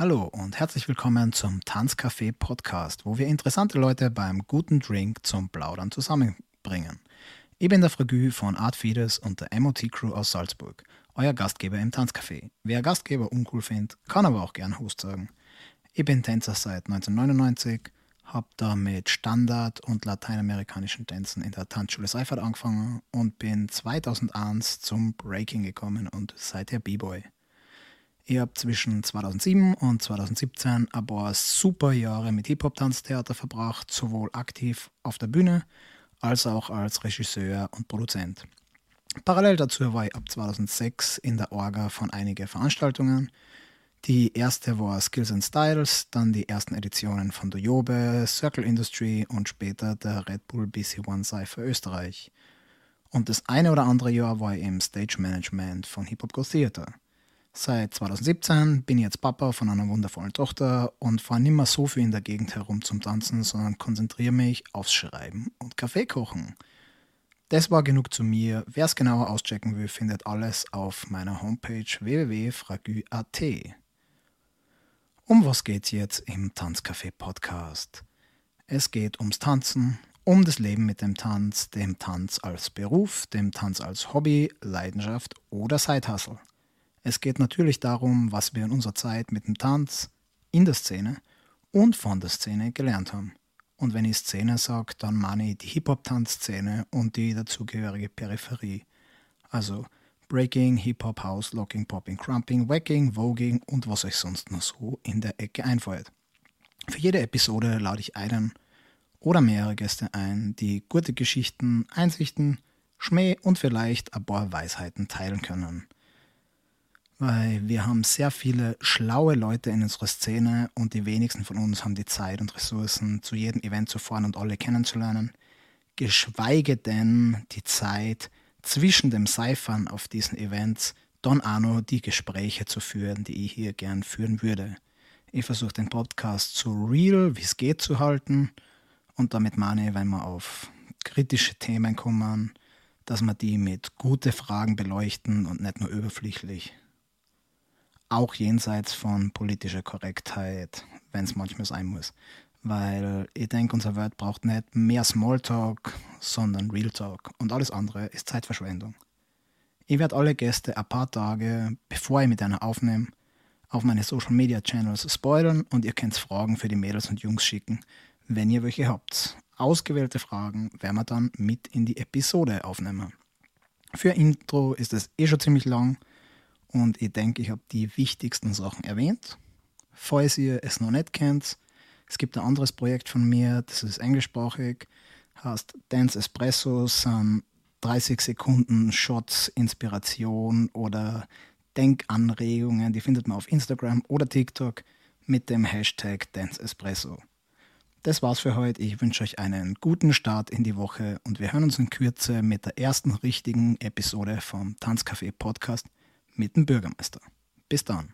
Hallo und herzlich willkommen zum Tanzcafé Podcast, wo wir interessante Leute beim guten Drink zum Plaudern zusammenbringen. Ich bin der Fragü von Art Fides und der MOT Crew aus Salzburg, euer Gastgeber im Tanzcafé. Wer Gastgeber uncool findet, kann aber auch gern Host sagen. Ich bin Tänzer seit 1999, habe da mit Standard- und lateinamerikanischen Tänzen in der Tanzschule Seifert angefangen und bin 2001 zum Breaking gekommen und seither B-Boy. Ich habe zwischen 2007 und 2017 ein paar super Jahre mit Hip-Hop-Tanztheater verbracht, sowohl aktiv auf der Bühne als auch als Regisseur und Produzent. Parallel dazu war ich ab 2006 in der Orga von einigen Veranstaltungen. Die erste war Skills and Styles, dann die ersten Editionen von Doyobe, Circle Industry und später der Red Bull BC One Cypher Österreich. Und das eine oder andere Jahr war ich im Stage Management von Hip Hop Go Theater. Seit 2017 bin ich jetzt Papa von einer wundervollen Tochter und fahre nicht mehr so viel in der Gegend herum zum Tanzen, sondern konzentriere mich aufs Schreiben und Kaffee kochen. Das war genug zu mir. Wer es genauer auschecken will, findet alles auf meiner Homepage www.fragü.at. Um was geht's jetzt im Tanzcafé Podcast? Es geht ums Tanzen, um das Leben mit dem Tanz, dem Tanz als Beruf, dem Tanz als Hobby, Leidenschaft oder Sidehustle. Es geht natürlich darum, was wir in unserer Zeit mit dem Tanz, in der Szene und von der Szene gelernt haben. Und wenn ich Szene sage, dann meine ich die Hip-Hop-Tanzszene und die dazugehörige Peripherie. Also Breaking, Hip-Hop, House, Locking, Popping, Crumping, Wacking, Voging und was euch sonst noch so in der Ecke einfällt. Für jede Episode lade ich einen oder mehrere Gäste ein, die gute Geschichten, Einsichten, Schmäh und vielleicht ein paar Weisheiten teilen können weil wir haben sehr viele schlaue Leute in unserer Szene und die wenigsten von uns haben die Zeit und Ressourcen, zu jedem Event zu fahren und alle kennenzulernen. Geschweige denn die Zeit zwischen dem Cyphern auf diesen Events auch noch die Gespräche zu führen, die ich hier gern führen würde. Ich versuche den Podcast so real, wie es geht, zu halten. Und damit meine ich, wenn wir auf kritische Themen kommen, dass wir die mit guten Fragen beleuchten und nicht nur überflüssig auch jenseits von politischer Korrektheit, wenn es manchmal sein muss. Weil ich denke, unser Welt braucht nicht mehr Smalltalk, sondern Real Talk. Und alles andere ist Zeitverschwendung. Ich werde alle Gäste ein paar Tage, bevor ich mit einer aufnehme, auf meine Social Media Channels spoilern und ihr könnt Fragen für die Mädels und Jungs schicken, wenn ihr welche habt. Ausgewählte Fragen werden wir dann mit in die Episode aufnehmen. Für Intro ist es eh schon ziemlich lang und ich denke, ich habe die wichtigsten Sachen erwähnt. Falls ihr es noch nicht kennt, es gibt ein anderes Projekt von mir, das ist englischsprachig, heißt Dance Espresso, sind 30 Sekunden Shots, Inspiration oder Denkanregungen, die findet man auf Instagram oder TikTok mit dem Hashtag Dance Espresso. Das war's für heute. Ich wünsche euch einen guten Start in die Woche und wir hören uns in Kürze mit der ersten richtigen Episode vom Tanzcafé Podcast mit dem Bürgermeister. Bis dann.